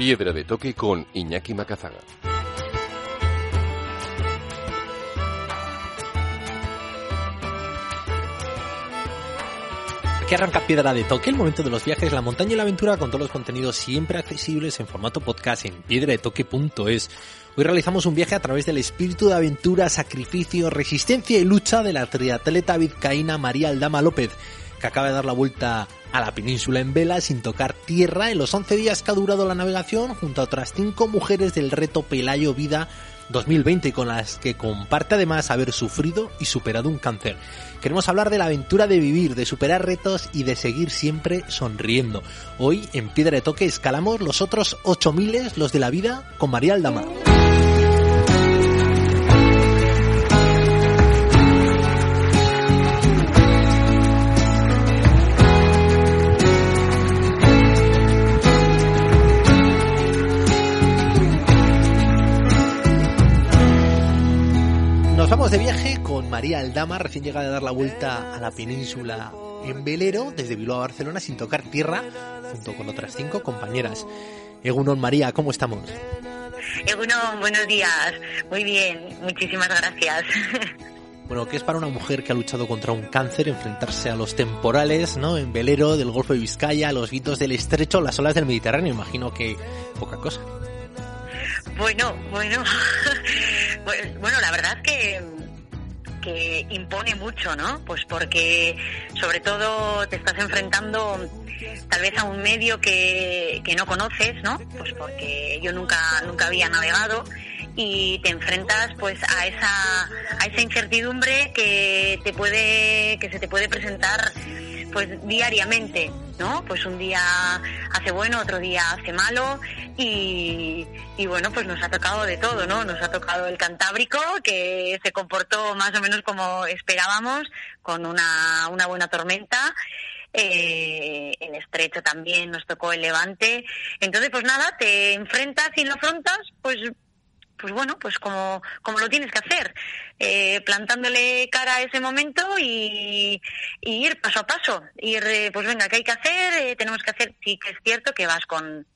Piedra de Toque con Iñaki Macazaga. Aquí arranca Piedra de Toque, el momento de los viajes, la montaña y la aventura con todos los contenidos siempre accesibles en formato podcast en piedradetoque.es. Hoy realizamos un viaje a través del espíritu de aventura, sacrificio, resistencia y lucha de la triatleta vizcaína María Aldama López, que acaba de dar la vuelta a la península en vela sin tocar tierra en los 11 días que ha durado la navegación junto a otras 5 mujeres del reto Pelayo Vida 2020 con las que comparte además haber sufrido y superado un cáncer. Queremos hablar de la aventura de vivir, de superar retos y de seguir siempre sonriendo. Hoy en Piedra de Toque escalamos los otros 8000, los de la vida, con María Aldama. María Aldama, recién llegada de dar la vuelta a la península en velero desde Bilbao a Barcelona sin tocar tierra, junto con otras cinco compañeras. Egunon María, ¿cómo estamos? Egunon, buenos días. Muy bien, muchísimas gracias. Bueno, ¿qué es para una mujer que ha luchado contra un cáncer enfrentarse a los temporales, ¿no? En velero del Golfo de Vizcaya, a los vientos del estrecho, las olas del Mediterráneo? Imagino que poca cosa. Bueno, bueno, bueno, la verdad es que que impone mucho, ¿no? Pues porque sobre todo te estás enfrentando tal vez a un medio que, que no conoces, ¿no? Pues porque yo nunca nunca había navegado y te enfrentas pues a esa a esa incertidumbre que te puede que se te puede presentar pues diariamente, ¿no? Pues un día hace bueno, otro día hace malo y, y, bueno, pues nos ha tocado de todo, ¿no? Nos ha tocado el Cantábrico, que se comportó más o menos como esperábamos, con una, una buena tormenta. Eh, el estrecho también nos tocó el levante. Entonces, pues nada, te enfrentas y lo afrontas, pues pues bueno, pues como, como lo tienes que hacer, eh, plantándole cara a ese momento y, ir paso a paso, ir, pues venga, ¿qué hay que hacer? Eh, tenemos que hacer, sí que es cierto que vas con,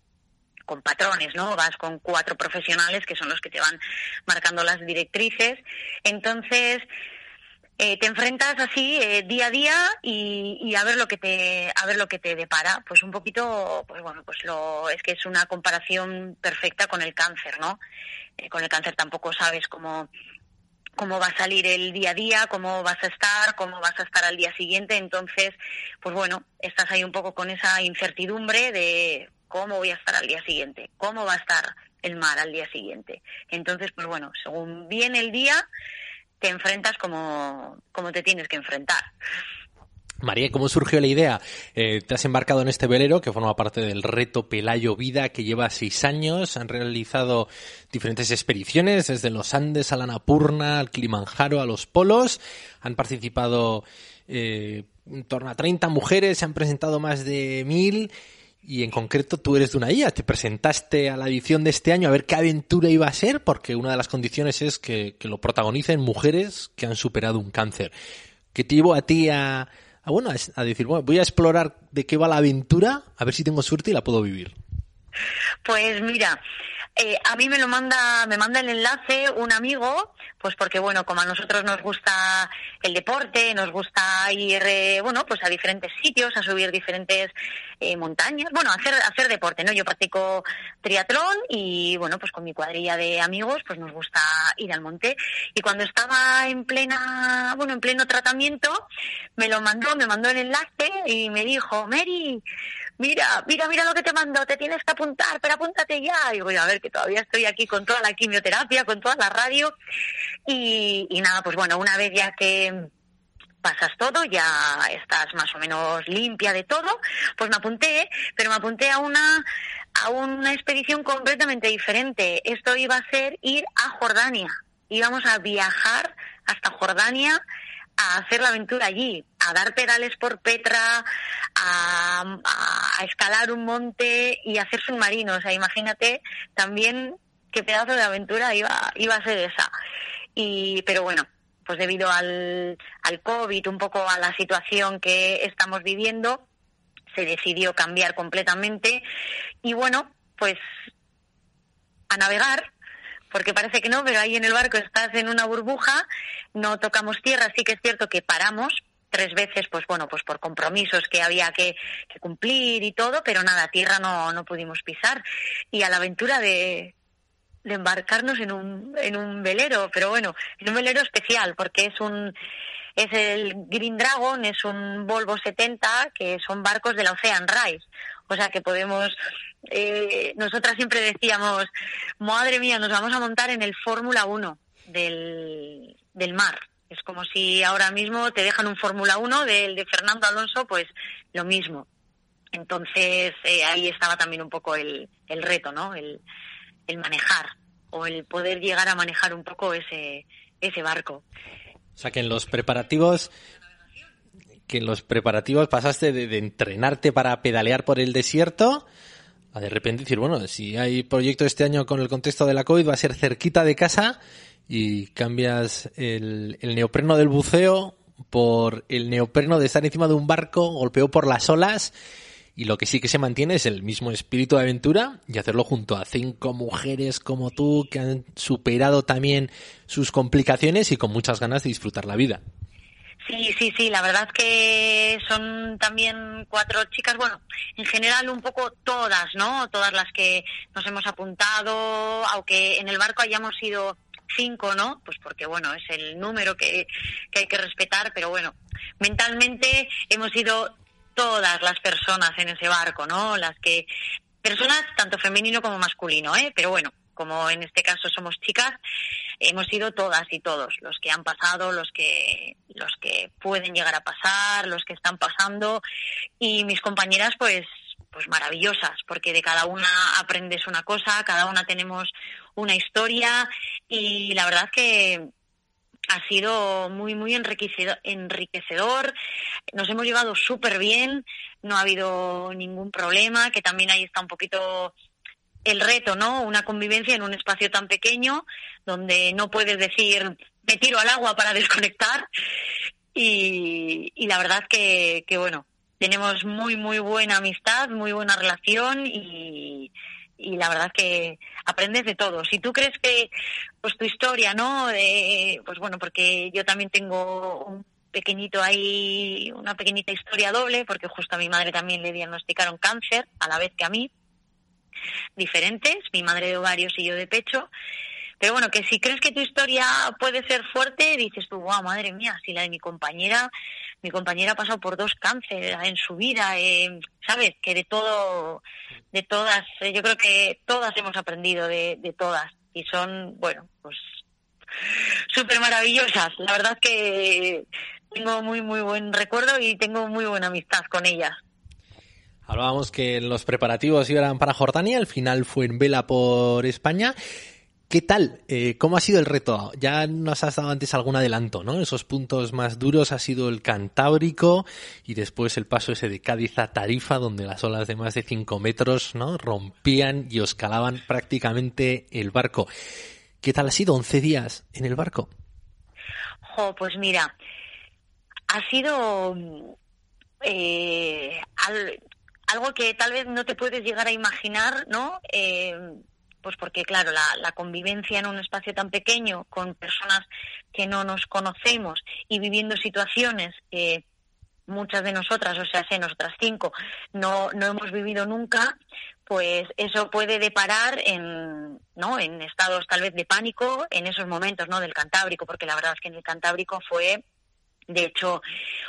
con patrones, ¿no? Vas con cuatro profesionales que son los que te van marcando las directrices. Entonces, eh, te enfrentas así eh, día a día y, y, a ver lo que te a ver lo que te depara pues un poquito pues bueno pues lo es que es una comparación perfecta con el cáncer no eh, con el cáncer tampoco sabes cómo cómo va a salir el día a día, cómo vas a estar, cómo vas a estar al día siguiente. Entonces, pues bueno, estás ahí un poco con esa incertidumbre de cómo voy a estar al día siguiente, cómo va a estar el mar al día siguiente. Entonces, pues bueno, según viene el día, te enfrentas como, como te tienes que enfrentar. María, ¿cómo surgió la idea? Eh, te has embarcado en este velero que forma parte del reto Pelayo Vida que lleva seis años. Han realizado diferentes expediciones desde los Andes a la Napurna, al Kilimanjaro, a los polos. Han participado eh, en torno a 30 mujeres, se han presentado más de mil y en concreto tú eres de una IA. Te presentaste a la edición de este año a ver qué aventura iba a ser porque una de las condiciones es que, lo protagonicen mujeres que han superado un cáncer. ¿Qué te llevó a ti a a, bueno, a, a decir, bueno, voy a explorar de qué va la aventura, a ver si tengo suerte y la puedo vivir. Pues mira, eh, a mí me lo manda, me manda el enlace un amigo, pues porque bueno, como a nosotros nos gusta el deporte, nos gusta ir, eh, bueno, pues a diferentes sitios, a subir diferentes eh, montañas, bueno, hacer hacer deporte, ¿no? Yo practico triatlón y bueno, pues con mi cuadrilla de amigos, pues nos gusta ir al monte. Y cuando estaba en plena, bueno, en pleno tratamiento, me lo mandó, me mandó el enlace y me dijo, Mary, mira, mira, mira lo que te mando, te tienes que apuntar, pero apúntate ya. Y voy a ver que todavía estoy aquí con toda la quimioterapia, con toda la radio. Y, y nada, pues bueno, una vez ya que pasas todo, ya estás más o menos limpia de todo, pues me apunté, pero me apunté a una a una expedición completamente diferente. Esto iba a ser ir a Jordania. Íbamos a viajar hasta Jordania a hacer la aventura allí, a dar pedales por Petra, a, a, escalar un monte y a hacer submarinos. O sea, imagínate también qué pedazo de aventura iba, iba a ser esa. Y, pero bueno, pues debido al, al COVID, un poco a la situación que estamos viviendo, se decidió cambiar completamente. Y bueno, pues a navegar, porque parece que no, pero ahí en el barco estás en una burbuja, no tocamos tierra, sí que es cierto que paramos tres veces, pues bueno, pues por compromisos que había que, cumplir y todo, pero nada, tierra no, no pudimos pisar. Y a la aventura de, embarcarnos en un, en un velero, pero bueno, en un velero especial, porque es un, es el Green Dragon, es un Volvo 70, que son barcos de la Ocean Rise. O sea que podemos, eh, nosotras siempre decíamos, madre mía, nos vamos a montar en el Fórmula 1 del, del mar. Es como si ahora mismo te dejan un Fórmula 1 del de Fernando Alonso, pues lo mismo. Entonces eh, ahí estaba también un poco el, el reto, ¿no? El, el manejar o el poder llegar a manejar un poco ese, ese barco. O sea que en los preparativos que en los preparativos pasaste de, entrenarte para pedalear por el desierto a de repente decir, bueno, si hay proyecto este año con el contexto de la COVID va a ser cerquita de casa y cambias el, neopreno del buceo por el neopreno de estar encima de un barco golpeado por las olas y lo que sí que se mantiene es el mismo espíritu de aventura y hacerlo junto a cinco mujeres como tú que han superado también sus complicaciones y con muchas ganas de disfrutar la vida. Sí, sí, sí, la verdad que son también cuatro chicas, bueno, en general un poco todas, ¿no? Todas las que nos hemos apuntado, aunque en el barco hayamos sido cinco, ¿no? Pues porque, bueno, es el número que, que hay que respetar, pero bueno, mentalmente hemos sido todas las personas en ese barco, ¿no? Las que personas tanto femenino como masculino, ¿eh? Pero bueno, como en este caso somos chicas, hemos sido todas y todos, los que han pasado, los que los que pueden llegar a pasar, los que están pasando y mis compañeras pues pues maravillosas, porque de cada una aprendes una cosa, cada una tenemos una historia y la verdad que ha sido muy, muy enriquecedor. Nos hemos llevado súper bien, no ha habido ningún problema, que también ahí está un poquito el reto, ¿no? Una convivencia en un espacio tan pequeño donde no puedes decir me tiro al agua para desconectar y, y la verdad que, que, bueno, tenemos muy, muy buena amistad, muy buena relación y, y la verdad que aprendes de todo. Si tú crees que pues tu historia, ¿no? pues bueno, porque yo también tengo un pequeñito ahí, una pequeñita historia doble, porque justo a mi madre también le diagnosticaron cáncer, a la vez que a mí, diferentes, mi madre de ovarios y yo de pecho. Pero bueno, que si crees que tu historia puede ser fuerte, dices tú, wow, madre mía, si la de mi compañera, mi compañera ha pasado por dos cánceres en su vida, eh, ¿sabes? Que de todo, de todas, eh, yo creo que todas hemos aprendido de, de todas y son, bueno, pues súper maravillosas. La verdad que tengo muy, muy buen recuerdo y tengo muy buena amistad con ellas. Hablábamos que los preparativos iban para Jordania, al final fue en vela por España. ¿Qué tal? Eh, ¿Cómo ha sido el reto? Ya nos has dado antes algún adelanto, ¿no? Esos puntos más duros ha sido el Cantábrico y después el paso ese de Cádiz a Tarifa, donde las olas de más de 5 metros, ¿no? Rompían y os calaban prácticamente el barco. ¿Qué tal ha sido 11 días en el barco? pues mira, ha sido eh, algo que tal vez no te puedes llegar a imaginar, ¿no? Eh, pues porque, claro, la, convivencia en un espacio tan pequeño con personas que no nos conocemos y viviendo situaciones que muchas de nosotras, o sea, sé, nosotras cinco, no, no hemos vivido nunca, pues eso puede deparar en, ¿no? en estados tal vez de pánico en esos momentos ¿no? del Cantábrico, porque la verdad es que en el Cantábrico fue de hecho,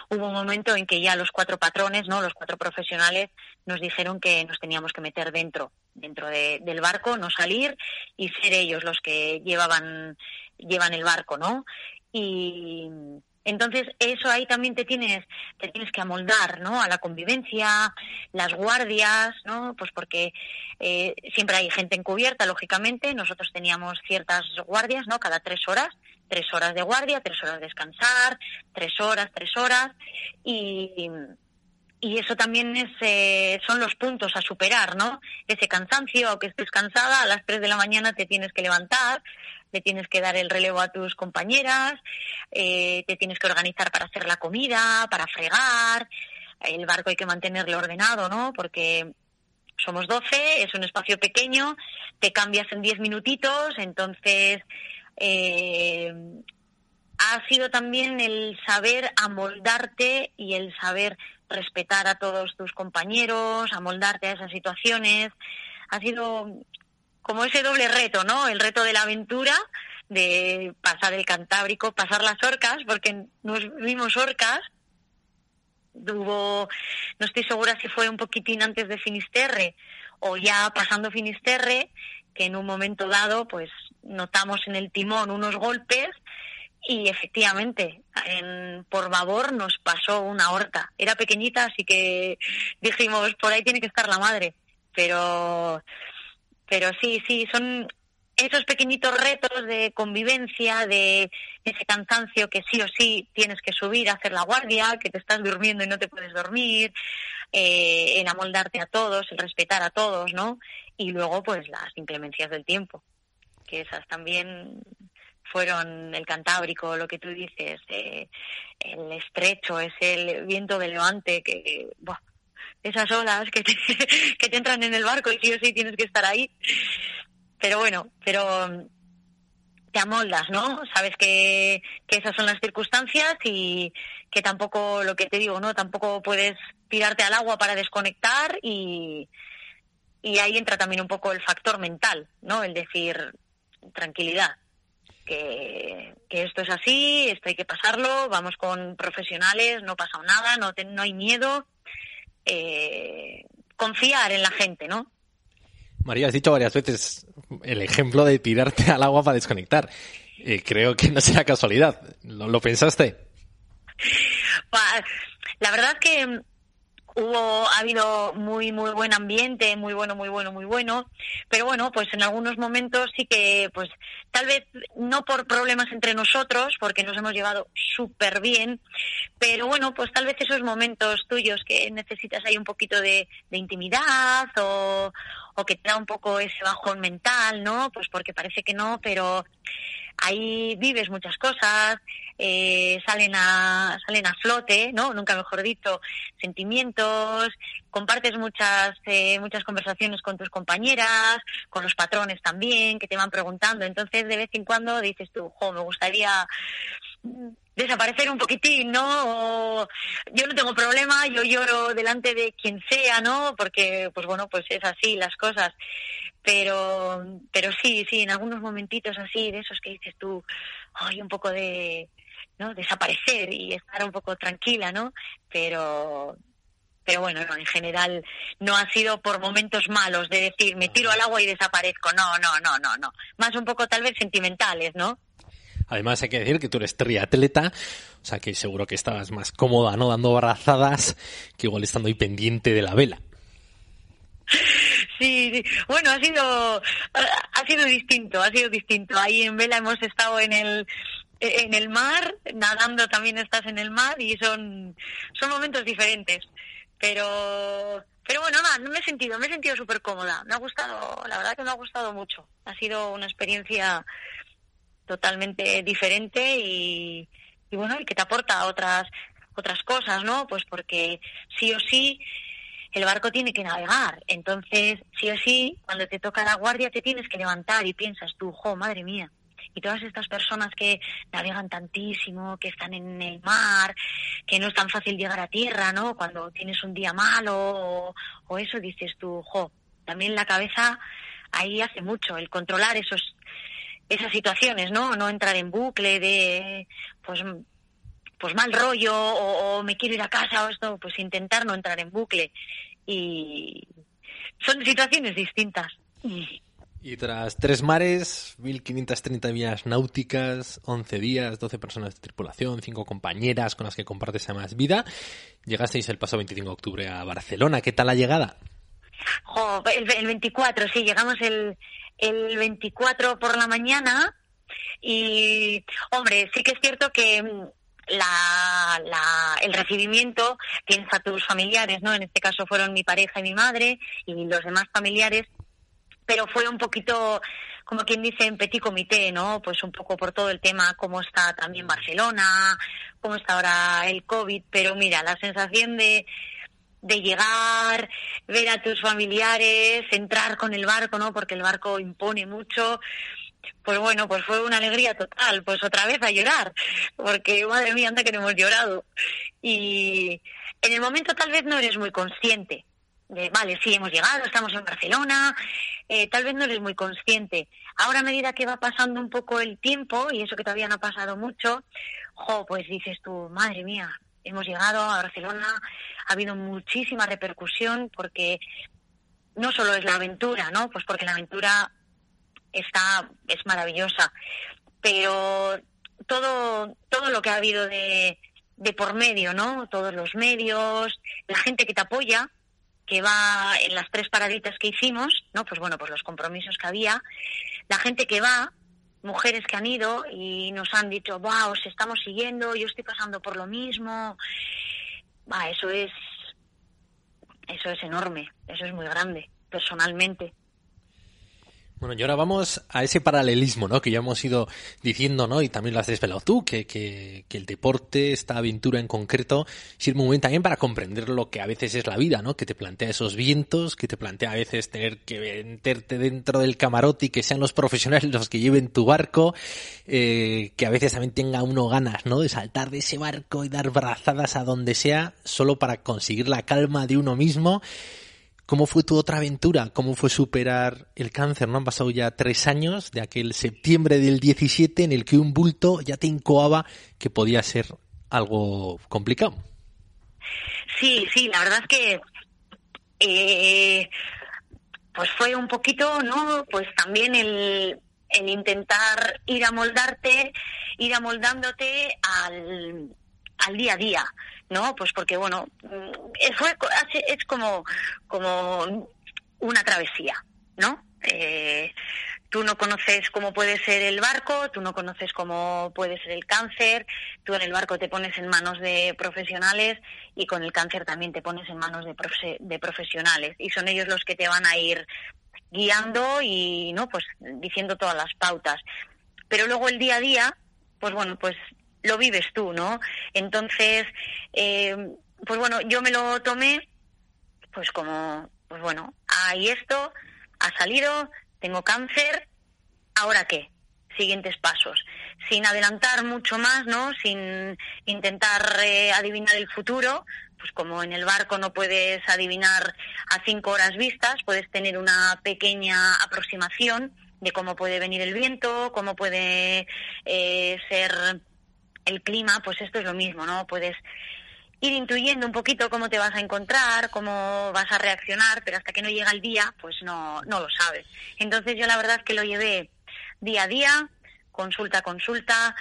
hubo un momento en que ya los cuatro patrones, ¿no? los cuatro profesionales, nos dijeron que nos teníamos que meter dentro, dentro del barco, no salir y ser ellos los que llevaban, llevan el barco, ¿no? Y entonces eso ahí también te tienes, te tienes que amoldar, ¿no? A la convivencia, las guardias, ¿no? Pues porque eh, siempre hay gente encubierta, lógicamente. Nosotros teníamos ciertas guardias, ¿no? Cada tres horas tres horas de guardia, tres horas de descansar, tres horas, tres horas, y, y eso también es, eh, son los puntos a superar, ¿no? Ese cansancio, aunque estés cansada, a las tres de la mañana te tienes que levantar, le tienes que dar el relevo a tus compañeras, eh, te tienes que organizar para hacer la comida, para fregar, el barco hay que mantenerlo ordenado, ¿no? Porque somos 12, es un espacio pequeño, te cambias en 10 minutitos, entonces eh, ha sido también el saber amoldarte y el saber respetar a todos tus compañeros, amoldarte a esas situaciones. Ha sido como ese doble reto, ¿no? El reto de la aventura, de pasar el Cantábrico, pasar las orcas, porque nos vimos orcas. Hubo, no estoy segura si fue un poquitín antes de Finisterre o ya pasando Finisterre, que en un momento dado, pues notamos en el timón unos golpes y efectivamente, en, por babor nos pasó una orca. Era pequeñita, así que dijimos, por ahí tiene que estar la madre. Pero, pero sí, sí, son esos pequeñitos retos de convivencia, de ese cansancio que sí o sí tienes que subir a hacer la guardia, que te estás durmiendo y no te puedes dormir, eh, en amoldarte a todos, el respetar a todos, ¿no? Y luego, pues, las inclemencias del tiempo, que esas también fueron el Cantábrico, lo que tú dices, eh, el estrecho, es el viento de levante, que, esas olas que te, que te entran en el barco y sí o sí tienes que estar ahí. Pero bueno, pero te amoldas, ¿no? Sabes que, que esas son las circunstancias y que tampoco, lo que te digo, ¿no? Tampoco puedes tirarte al agua para desconectar y, y ahí entra también un poco el factor mental, ¿no? El decir tranquilidad, que, que, esto es así, esto hay que pasarlo, vamos con profesionales, no pasa nada, no, no hay miedo, eh, confiar en la gente, ¿no? María, has dicho varias veces el ejemplo de tirarte al agua para desconectar. Eh, creo que no será casualidad. ¿Lo, lo pensaste? La verdad es que hubo ha habido muy muy buen ambiente muy bueno muy bueno muy bueno. Pero bueno pues en algunos momentos sí que pues tal vez no por problemas entre nosotros porque nos hemos llevado súper bien pero bueno pues tal vez esos momentos tuyos que necesitas ahí un poquito de, de intimidad o, o que te da un poco ese bajón mental no pues porque parece que no pero ahí vives muchas cosas, eh, salen a salen a flote, ¿no? Nunca mejor dicho, sentimientos, compartes muchas eh, muchas conversaciones con tus compañeras, con los patrones también que te van preguntando, entonces de vez en cuando dices tú, "Jo, me gustaría desaparecer un poquitín, ¿no? yo no tengo problema, yo lloro delante de quien sea, ¿no? Porque, pues bueno, pues es así las cosas. Pero, pero sí, sí, en algunos momentitos así, de esos que dices tú, hay un poco de, ¿no? Desaparecer y estar un poco tranquila, ¿no? Pero, pero bueno, no, en general no ha sido por momentos malos de decir me tiro al agua y desaparezco. No, no, no, no, no. Más un poco tal vez sentimentales, ¿no? Además hay que decir que tú eres triatleta, o sea que seguro que estabas más cómoda, ¿no? Dando brazadas que igual estando ahí pendiente de la vela. Sí, sí, bueno, ha sido ha sido distinto, ha sido distinto. Ahí en vela hemos estado en el en el mar, nadando también estás en el mar y son son momentos diferentes. Pero pero bueno, nada, no me he sentido, me he sentido súper cómoda. Me ha gustado, la verdad que me ha gustado mucho. Ha sido una experiencia totalmente diferente y, y bueno, y que te aporta otras otras cosas, ¿no? Pues porque sí o sí el barco tiene que navegar. Entonces, sí o sí, cuando te toca la guardia te tienes que levantar y piensas tú, jo, madre mía. Y todas estas personas que navegan tantísimo, que están en el mar, que no es tan fácil llegar a tierra, ¿no? Cuando tienes un día malo o, o eso, dices tú, jo, también la cabeza ahí hace mucho, el controlar esos esas situaciones, ¿no? No entrar en bucle de, pues, pues mal rollo o, me quiero ir a casa o esto, pues intentar no entrar en bucle. Y son situaciones distintas. Y tras tres mares, 1.530 millas náuticas, 11 días, 12 personas de tripulación, 5 compañeras con las que compartes además vida, llegasteis el pasado 25 de octubre a Barcelona. ¿Qué tal la llegada? el, el 24, sí, llegamos el, el 24 por la mañana y, hombre, sí que es cierto que mm, la, la, el recibimiento tienes a tus familiares, ¿no? En este caso fueron mi pareja y mi madre y los demás familiares, pero fue un poquito, como quien dice, en petit comité, ¿no? Pues un poco por todo el tema, cómo está también Barcelona, cómo está ahora el COVID, pero mira, la sensación de de llegar, ver a tus familiares, entrar con el barco, ¿no? Porque el barco impone mucho. Pues bueno, pues fue una alegría total, pues otra vez a llorar, porque madre mía, anda que no hemos llorado. Y en el momento tal vez no eres muy consciente de, vale, sí, hemos llegado, estamos en Barcelona, eh, tal vez no eres muy consciente. Ahora a medida que va pasando un poco el tiempo, y eso que todavía no ha pasado mucho, jo, pues dices tú, madre mía, hemos llegado a Barcelona, ha habido muchísima repercusión porque no solo es la aventura, ¿no? Pues porque la aventura está es maravillosa, pero todo todo lo que ha habido de de por medio, ¿no? Todos los medios, la gente que te apoya, que va en las tres paraditas que hicimos, ¿no? Pues bueno, pues los compromisos que había, la gente que va, mujeres que han ido y nos han dicho, wow, os estamos siguiendo, yo estoy pasando por lo mismo. Eso es, eso es enorme, eso es muy grande, personalmente. Bueno, y ahora vamos a ese paralelismo, ¿no? Que ya hemos ido diciendo, ¿no? Y también lo has desvelado tú, que, que, que, el deporte, esta aventura en concreto, sirve muy bien también para comprender lo que a veces es la vida, ¿no? Que te plantea esos vientos, que te plantea a veces tener que meterte dentro del camarote y que sean los profesionales los que lleven tu barco, eh, que a veces también tenga uno ganas, ¿no? De saltar de ese barco y dar brazadas a donde sea, solo para conseguir la calma de uno mismo. ¿Cómo fue tu otra aventura? ¿Cómo fue superar el cáncer? ¿No han pasado ya tres años de aquel septiembre del 17 en el que un bulto ya te incoaba que podía ser algo complicado? Sí, sí, la verdad es que eh, pues fue un poquito, ¿no? Pues también el, el intentar ir a moldarte, ir amoldándote al, al día a día. ¿no? Pues porque, bueno, fue, es como, como una travesía, ¿no? Eh, tú no conoces cómo puede ser el barco, tú no conoces cómo puede ser el cáncer, tú en el barco te pones en manos de profesionales y con el cáncer también te pones en manos de, de profesionales y son ellos los que te van a ir guiando y no pues diciendo todas las pautas pero luego el día a día pues bueno pues lo vives tú, ¿no? Entonces, eh, pues bueno, yo me lo tomé, pues como, pues bueno, ahí esto, ha salido, tengo cáncer, ¿ahora qué? Siguientes pasos. Sin adelantar mucho más, ¿no? Sin intentar eh, adivinar el futuro, pues como en el barco no puedes adivinar a cinco horas vistas, puedes tener una pequeña aproximación de cómo puede venir el viento, cómo puede eh, ser el clima, pues esto es lo mismo, ¿no? Puedes ir intuyendo un poquito cómo te vas a encontrar, cómo vas a reaccionar, pero hasta que no llega el día, pues no, no lo sabes. Entonces yo la verdad es que lo llevé día a día, consulta a consulta,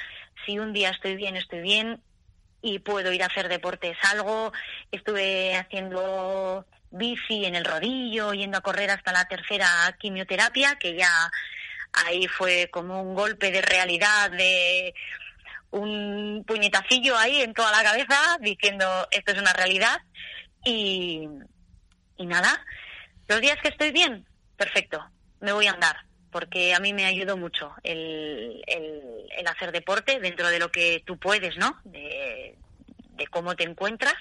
si un día estoy bien, estoy bien y puedo ir a hacer deportes algo, estuve haciendo bici en el rodillo, yendo a correr hasta la tercera quimioterapia, que ya ahí fue como un golpe de realidad de un puñetacillo ahí en toda la cabeza diciendo esto es una realidad y, y nada, los días que estoy bien, perfecto, me voy a andar porque a mí me ayudó mucho el, el, hacer deporte dentro de lo que tú puedes, ¿no? De, de cómo te encuentras.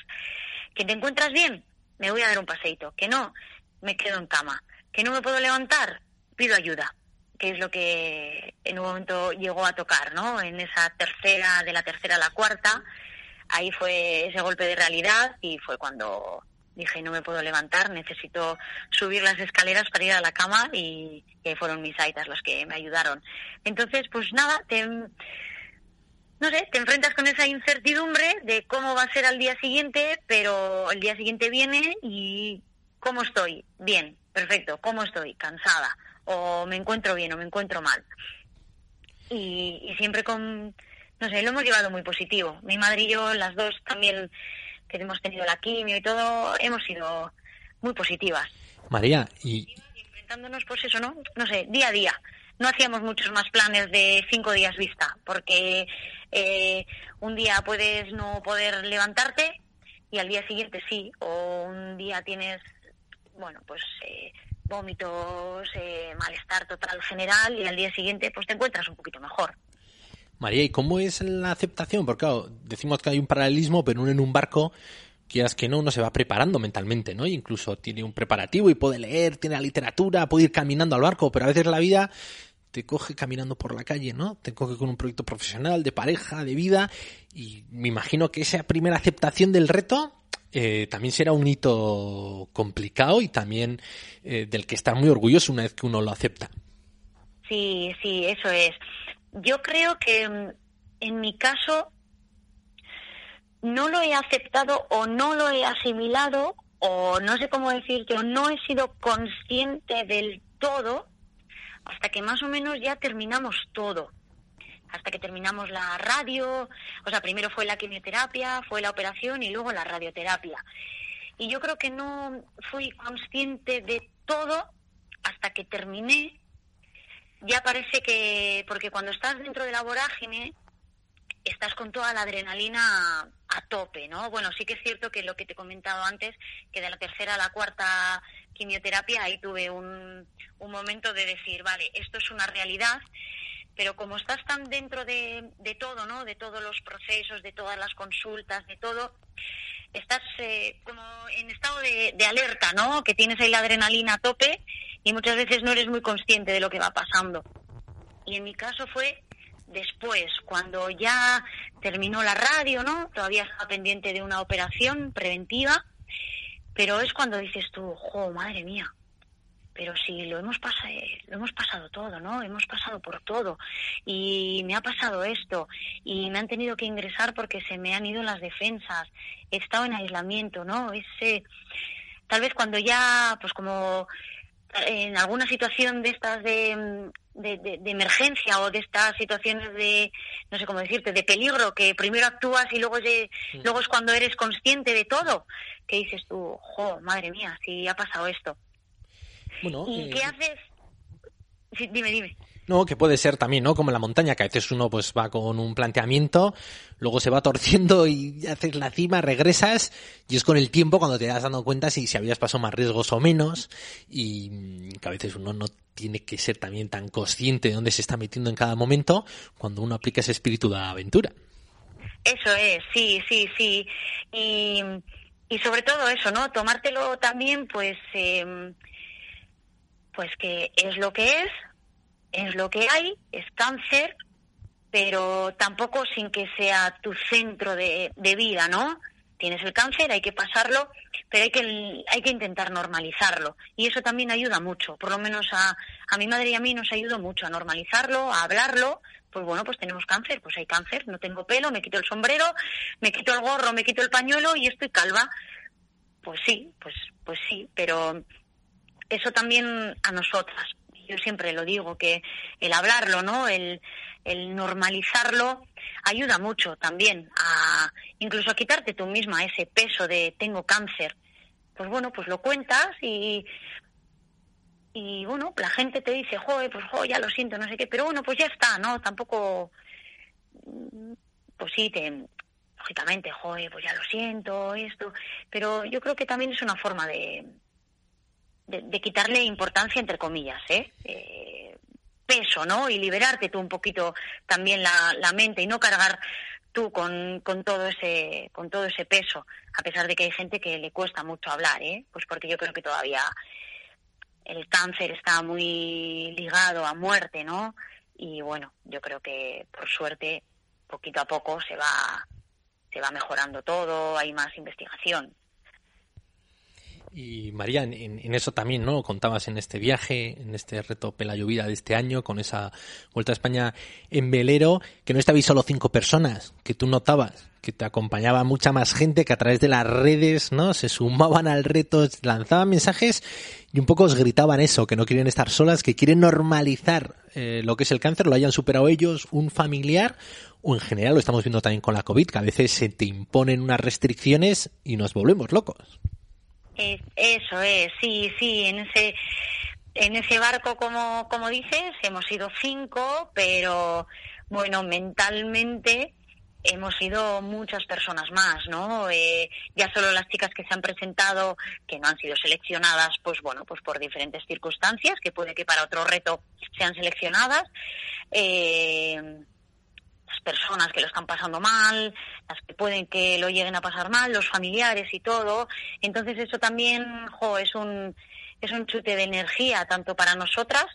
Que te encuentras bien, me voy a dar un paseito. Que no, me quedo en cama. Que no me puedo levantar, pido ayuda que es lo que en un momento llegó a tocar, ¿no? En esa tercera, de la tercera a la cuarta, ahí fue ese golpe de realidad y fue cuando dije no me puedo levantar, necesito subir las escaleras para ir a la cama y, y fueron mis aitas los que me ayudaron. Entonces, pues nada, te, no sé, te enfrentas con esa incertidumbre de cómo va a ser al día siguiente, pero el día siguiente viene y ¿cómo estoy? Bien, perfecto, ¿cómo estoy? Cansada o me encuentro bien o me encuentro mal. Y, siempre con, no sé, lo hemos llevado muy positivo. Mi madre y yo, las dos también, que hemos tenido la quimio y todo, hemos sido muy positivas. María, y... Enfrentándonos, pues eso, ¿no? No sé, día a día. No hacíamos muchos más planes de cinco días vista, porque eh, un día puedes no poder levantarte y al día siguiente sí, o un día tienes, bueno, pues eh, vómitos, eh, malestar total general y al día siguiente pues te encuentras un poquito mejor. María, ¿y cómo es la aceptación? Porque decimos que hay un paralelismo, pero uno en un barco quieras que no, uno se va preparando mentalmente, ¿no? incluso tiene un preparativo y puede leer, tiene la literatura, puede ir caminando al barco, pero a veces la vida te coge caminando por la calle, ¿no? Te coge con un proyecto profesional, de pareja, de vida, y me imagino que esa primera aceptación del reto eh, también será un hito complicado y también eh, del que está muy orgulloso una vez que uno lo acepta. Sí, sí, eso es. Yo creo que mm, en mi caso no lo he aceptado o no lo he asimilado o no sé cómo decirte, o no he sido consciente del todo hasta que más o menos ya terminamos todo. Hasta que terminamos la radio, o sea, primero fue la quimioterapia, fue la operación y luego la radioterapia. Y yo creo que no fui consciente de todo hasta que terminé. Ya parece que, porque cuando estás dentro de la vorágine, estás con toda la adrenalina a tope, ¿no? Bueno, sí que es cierto que lo que te he comentado antes, que de la tercera a la cuarta quimioterapia, ahí tuve un, un momento de decir, vale, esto es una realidad, pero como estás tan dentro de, todo, ¿no? De todos los procesos, de todas las consultas, de todo, estás eh, como en estado de, de, alerta, ¿no? Que tienes ahí la adrenalina a tope y muchas veces no eres muy consciente de lo que va pasando. Y en mi caso fue después, cuando ya terminó la radio, ¿no? Todavía estaba pendiente de una operación preventiva, pero es cuando dices tú, jo, madre mía, pero si lo hemos pasado, lo hemos pasado todo, ¿no? Hemos pasado por todo y me ha pasado esto y me han tenido que ingresar porque se me han ido las defensas, he estado en aislamiento, ¿no? Ese tal vez cuando ya pues como en alguna situación de estas de, de, emergencia o de estas situaciones de, no sé cómo decirte, de peligro, que primero actúas y luego, luego es cuando eres consciente de todo, que dices tú, jo, madre mía, si ha pasado esto. ¿Y eh, qué haces? dime, dime. No, que puede ser también, ¿no? Como en la montaña, que a veces uno pues va con un planteamiento, luego se va torciendo y haces la cima, regresas, y es con el tiempo cuando te das dando cuenta si, si habías pasado más riesgos o menos, y mm, que a veces uno no tiene que ser también tan consciente de dónde se está metiendo en cada momento cuando uno aplica ese espíritu de aventura. Eso es, sí, sí, sí. Y, y sobre todo eso, ¿no? Tomártelo también, pues, eh, pues que es lo que es, es lo que hay, es cáncer, pero tampoco sin que sea tu centro de, vida, ¿no? Tienes el cáncer, hay que pasarlo, pero hay que, hay que intentar normalizarlo. Y eso también ayuda mucho, por lo menos a, a mi madre y a mí nos ayudó mucho a normalizarlo, a hablarlo, pues bueno, pues tenemos cáncer, pues hay cáncer, no tengo pelo, me quito el sombrero, me quito el gorro, me quito el pañuelo y estoy calva. Pues sí, pues, pues sí, pero eso también a nosotras, yo siempre lo digo, que el hablarlo, ¿no? El, el normalizarlo ayuda mucho también a incluso a quitarte tú misma ese peso de tengo cáncer. Pues bueno, pues lo cuentas y y bueno, la gente te dice, joder, pues joder, ya lo siento, no sé qué, pero bueno, pues ya está, ¿no? Tampoco, pues sí, te, lógicamente, joder, pues ya lo siento, esto, pero yo creo que también es una forma de, de, quitarle importancia, entre comillas, ¿eh? ¿eh? peso, ¿no? Y liberarte tú un poquito también la, la mente y no cargar tú con, con, todo ese con todo ese peso, a pesar de que hay gente que le cuesta mucho hablar, ¿eh? Pues porque yo creo que todavía el cáncer está muy ligado a muerte, ¿no? Y bueno, yo creo que por suerte poquito a poco se va se va mejorando todo, hay más investigación. Y María, en, eso también, ¿no? Contabas en este viaje, en este reto Pela Llovida de este año, con esa vuelta a España en velero, que no estabais solo cinco personas, que tú notabas, que te acompañaba mucha más gente que a través de las redes, ¿no? Se sumaban al reto, lanzaban mensajes y un poco os gritaban eso, que no quieren estar solas, que quieren normalizar eh, lo que es el cáncer, lo hayan superado ellos, un familiar, o en general lo estamos viendo también con la COVID, que a veces se te imponen unas restricciones y nos volvemos locos eso es, sí, sí, en ese en ese barco, como, como dices, hemos sido cinco, pero bueno, mentalmente hemos sido muchas personas más, ¿no? Eh, ya solo las chicas que se han presentado, que no han sido seleccionadas, pues bueno, pues por diferentes circunstancias, que puede que para otro reto sean seleccionadas. Eh, las personas que lo están pasando mal, las que pueden que lo lleguen a pasar mal, los familiares y todo. Entonces eso también es un es un chute de energía tanto para nosotras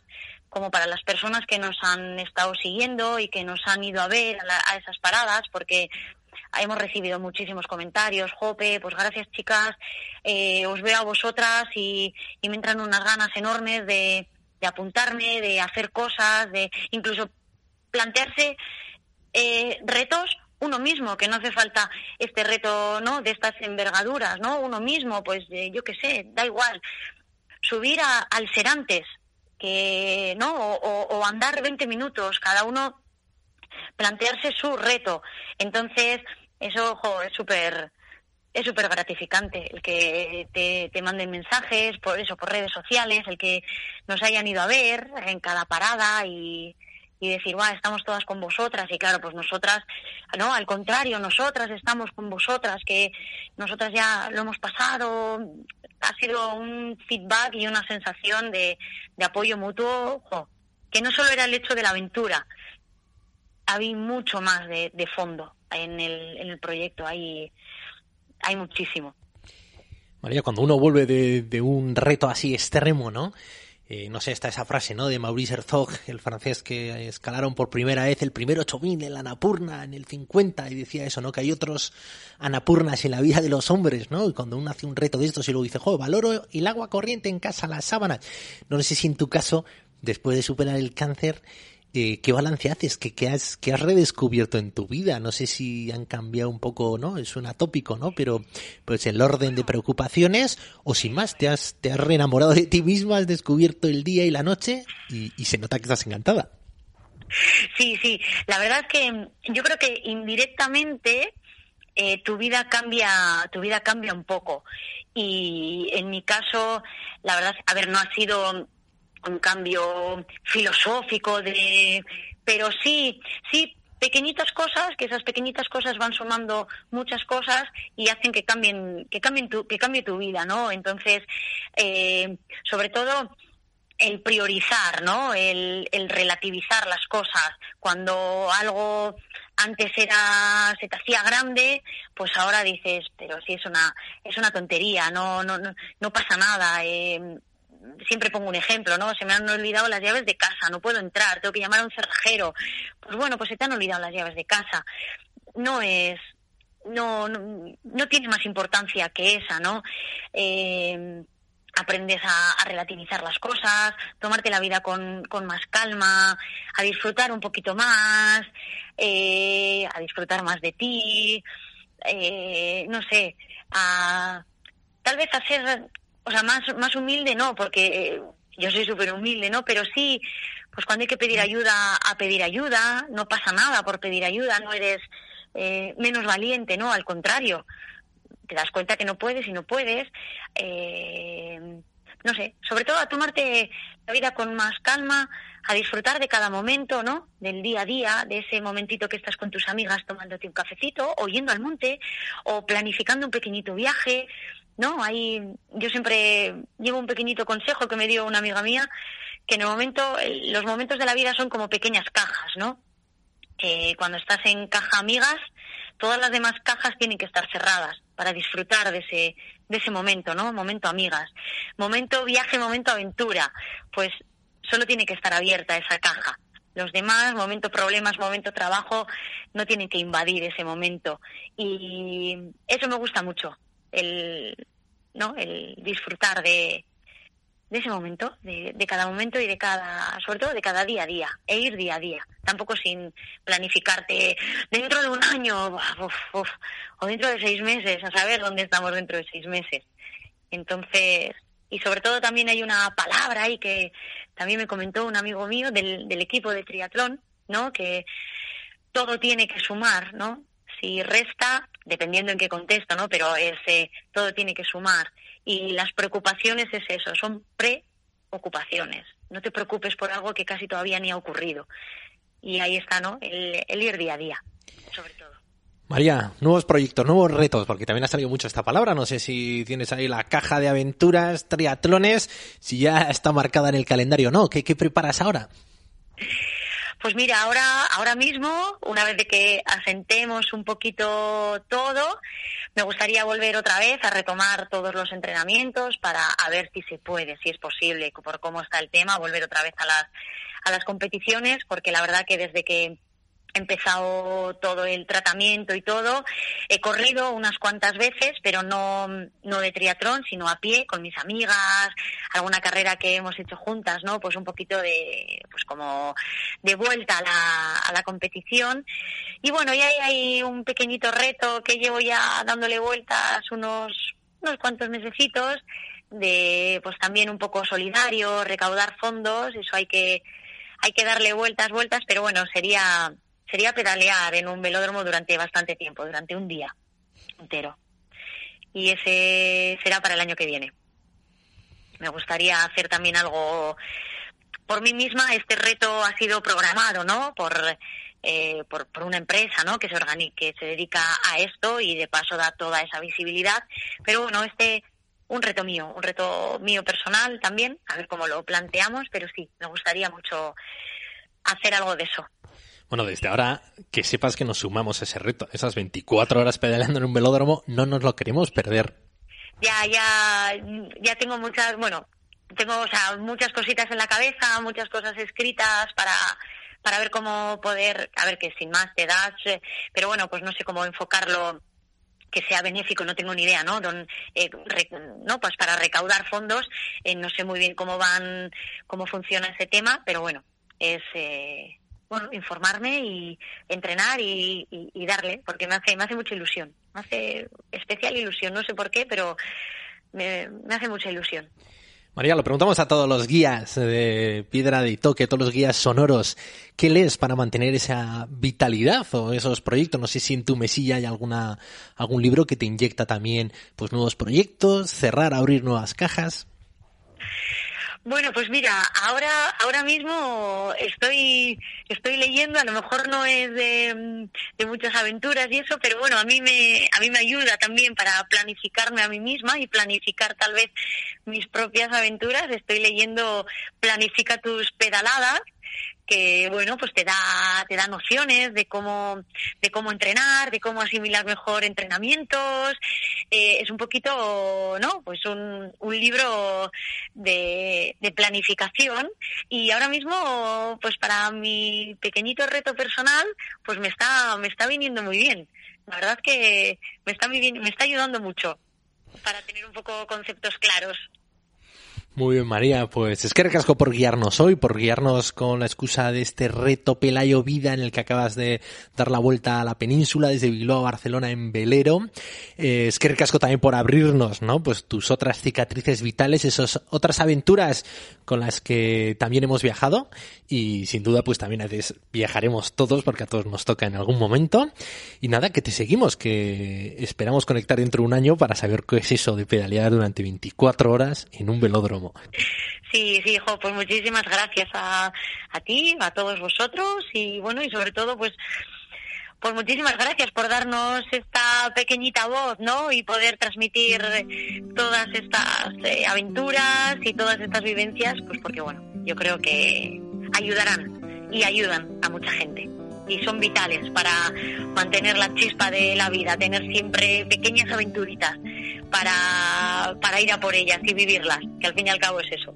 como para las personas que nos han estado siguiendo y que nos han ido a ver a, esas paradas, porque hemos recibido muchísimos comentarios, Jope, pues gracias chicas, eh, os veo a vosotras y, me entran unas ganas enormes de, de, apuntarme, de hacer cosas, de incluso plantearse eh, retos uno mismo, que no hace falta este reto, ¿no? De estas envergaduras, ¿no? Uno mismo, pues yo qué sé, da igual. Subir a, al Serantes, que, ¿no? O, andar 20 minutos, cada uno plantearse su reto. Entonces, eso, ojo, es súper es súper gratificante el que te, te, manden mensajes por eso, por redes sociales, el que nos hayan ido a ver en cada parada y, y decir, va, estamos todas con vosotras y claro, pues nosotras, no, al contrario, nosotras estamos con vosotras, que nosotras ya lo hemos pasado, ha sido un feedback y una sensación de, de apoyo mutuo, que no solo era el hecho de la aventura, había mucho más de, de fondo en el, en el proyecto, hay, hay muchísimo. María, cuando uno vuelve de, de un reto así extremo, ¿no? Eh, no sé, está esa frase, ¿no? De Maurice Herzog, el francés que escalaron por primera vez el primer 8000 en la Anapurna en el 50 y decía eso, ¿no? Que hay otros Anapurnas en la vida de los hombres, ¿no? Y cuando uno hace un reto de estos y luego dice, joder, valoro el agua corriente en casa, las sábanas. No sé si en tu caso, después de superar el cáncer, eh, ¿qué balance haces? ¿Qué, has, ¿Qué has redescubierto en tu vida? No sé si han cambiado un poco, ¿no? Es un atópico, ¿no? Pero pues el orden de preocupaciones o sin más, te has, te has reenamorado de ti misma, has descubierto el día y la noche y, se nota que estás encantada. Sí, sí, la verdad es que yo creo que indirectamente eh, tu vida cambia, tu vida cambia un poco y en mi caso, la verdad, a ver, no ha sido un cambio filosófico de pero sí sí pequeñitas cosas que esas pequeñitas cosas van sumando muchas cosas y hacen que cambien que cambien tu, que cambie tu vida no entonces eh, sobre todo el priorizar no el, el relativizar las cosas. Cuando algo antes era se te hacía grande pues ahora dices pero sí es una es una tontería no no no, no pasa nada eh, siempre pongo un ejemplo, ¿no? Se me han olvidado las llaves de casa, no puedo entrar, tengo que llamar a un cerrajero. Pues bueno, pues se te han olvidado las llaves de casa. No es, no, no, tiene más importancia que esa, ¿no? Eh, aprendes a, relativizar las cosas, tomarte la vida con, con más calma, a disfrutar un poquito más, eh, a disfrutar más de ti, eh, no sé, a tal vez hacer o sea, más, más humilde no, porque eh, yo soy súper humilde, ¿no? Pero sí, pues cuando hay que pedir ayuda, a pedir ayuda, no pasa nada por pedir ayuda, no eres eh, menos valiente, ¿no? Al contrario, te das cuenta que no puedes y no puedes. Eh, no sé, sobre todo a tomarte la vida con más calma, a disfrutar de cada momento, ¿no? Del día a día, de ese momentito que estás con tus amigas tomándote un cafecito, o yendo al monte, o planificando un pequeñito viaje, ¿no? Ahí yo siempre llevo un pequeñito consejo que me dio una amiga mía, que en el momento, los momentos de la vida son como pequeñas cajas, ¿no? cuando estás en caja amigas, todas las demás cajas tienen que estar cerradas para disfrutar de ese, de ese momento, ¿no? Momento amigas. Momento viaje, momento aventura. Pues solo tiene que estar abierta esa caja. Los demás, momento problemas, momento trabajo, no tienen que invadir ese momento. Y eso me gusta mucho, el, ¿no? el disfrutar de, de ese momento, de, cada momento y de cada, sobre todo de cada día a día, e ir día a día, tampoco sin planificarte dentro de un año o dentro de seis meses, a saber dónde estamos dentro de seis meses. Entonces, y sobre todo también hay una palabra ahí que también me comentó un amigo mío del, del equipo de triatlón, ¿no? Que todo tiene que sumar, ¿no? Si resta, dependiendo en qué contexto, ¿no? Pero ese, todo tiene que sumar. Y las preocupaciones es eso, son preocupaciones. No te preocupes por algo que casi todavía ni ha ocurrido. Y ahí está, ¿no? El, el ir día a día, sobre todo. María, nuevos proyectos, nuevos retos, porque también ha salido mucho esta palabra. No sé si tienes ahí la caja de aventuras, triatlones, si ya está marcada en el calendario o no. ¿Qué, qué preparas ahora? Pues mira, ahora, ahora mismo, una vez de que asentemos un poquito todo, me gustaría volver otra vez a retomar todos los entrenamientos para a ver si se puede, si es posible, por cómo está el tema, volver otra vez a las, a las competiciones, porque la verdad que desde que empezado todo el tratamiento y todo. He corrido unas cuantas veces, pero no, no de triatlón, sino a pie, con mis amigas, alguna carrera que hemos hecho juntas, ¿no? Pues un poquito de, pues como de vuelta a la, a la competición. Y bueno, ya hay, un pequeñito reto que llevo ya dándole vueltas unos, unos cuantos mesecitos de pues también un poco solidario, recaudar fondos, eso hay que hay que darle vueltas, vueltas, pero bueno, sería sería pedalear en un velódromo durante bastante tiempo, durante un día entero. Y ese será para el año que viene. Me gustaría hacer también algo por mí misma. Este reto ha sido programado, ¿no? Por, eh, por, por, una empresa, ¿no? Que se organiza, que se dedica a esto y de paso da toda esa visibilidad. Pero bueno, este un reto mío, un reto mío personal también, a ver cómo lo planteamos, pero sí, me gustaría mucho hacer algo de eso. Bueno, desde ahora que sepas que nos sumamos a ese reto, esas 24 horas pedaleando en un velódromo, no nos lo queremos perder. Ya, ya, ya tengo muchas, bueno, tengo, o sea, muchas cositas en la cabeza, muchas cosas escritas para, para ver cómo poder, a ver que sin más te das, eh, pero bueno, pues no sé cómo enfocarlo que sea benéfico, no tengo ni idea, ¿no? Don, eh, no, pues para recaudar fondos, eh, no sé muy bien cómo van, cómo funciona ese tema, pero bueno, es eh, bueno, informarme y entrenar y, darle, porque me hace, me hace mucha ilusión, me hace especial ilusión, no sé por qué, pero me, hace mucha ilusión. María, lo preguntamos a todos los guías de Piedra de Toque, todos los guías sonoros. ¿Qué lees para mantener esa vitalidad o esos proyectos? No sé si en tu mesilla hay alguna, algún libro que te inyecta también pues nuevos proyectos, cerrar, abrir nuevas cajas. Bueno, pues mira, ahora ahora mismo estoy estoy leyendo, a lo mejor no es de, muchas aventuras y eso, pero bueno, a mí me a mí me ayuda también para planificarme a mí misma y planificar tal vez mis propias aventuras. Estoy leyendo Planifica tus pedaladas que bueno pues te da te da nociones de cómo de cómo entrenar de cómo asimilar mejor entrenamientos. Eh, es un poquito no pues un, un libro de, de planificación. Y ahora mismo pues para mi pequeñito reto personal pues me está me está viniendo muy bien. La verdad que me está me está ayudando mucho para tener un poco conceptos claros muy bien, María. Pues es que recasco por guiarnos hoy, por guiarnos con la excusa de este reto Pelayo Vida en el que acabas de dar la vuelta a la península desde Bilbao a Barcelona en velero. Eh, es que recasco también por abrirnos, ¿no? Pues tus otras cicatrices vitales, esas otras aventuras con las que también hemos viajado y sin duda pues también viajaremos todos porque a todos nos toca en algún momento. Y nada, que te seguimos, que esperamos conectar dentro de un año para saber qué es eso de pedalear durante 24 horas en un velódromo. Sí, sí, hijo, pues muchísimas gracias a, a ti, a todos vosotros y bueno, y sobre todo pues pues muchísimas gracias por darnos esta pequeñita voz, ¿no? Y poder transmitir todas estas eh, aventuras y todas estas vivencias, pues porque bueno, yo creo que ayudarán y ayudan a mucha gente y son vitales para mantener la chispa de la vida, tener siempre pequeñas aventuritas para, para ir a por ellas y vivirlas, que al fin y al cabo es eso.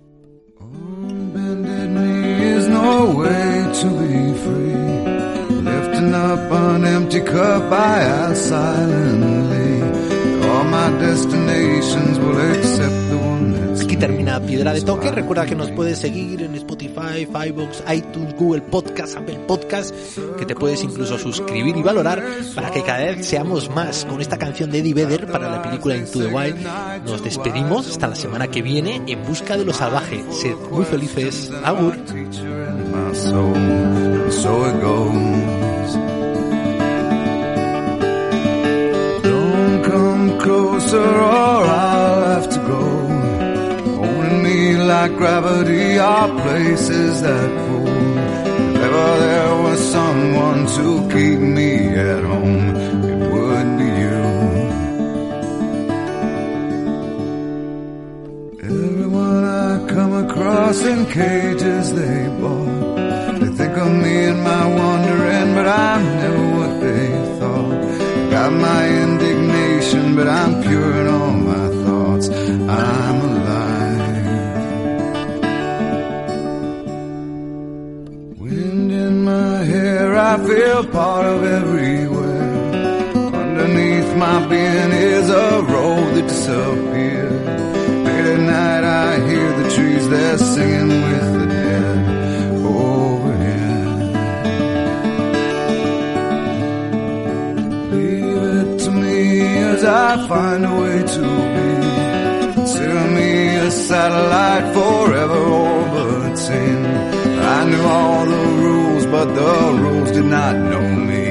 Termina Piedra de Toque. Recuerda que nos puedes seguir en Spotify, iVoox, iTunes, Google Podcast, Apple Podcast, que te puedes incluso suscribir y valorar para que cada vez seamos más. Con esta canción de Eddie Vedder para la película Into the Wild, nos despedimos hasta la semana que viene en busca de lo salvaje. Sed muy felices. Agur. like gravity are places that pull. If ever there was someone to keep me at home, it would be you. Everyone I come across in cages they bought. They think of me and my wandering, but I'm never what they thought. Got my indignation, but I'm pure in all my thoughts. I'm feel part of everywhere. Underneath my being is a road that disappears. Late at night I hear the trees, they're singing with the dead overhead. Leave it to me as I find a way to be. Consider me a satellite forever orbiting. I knew all the but the rules did not know me.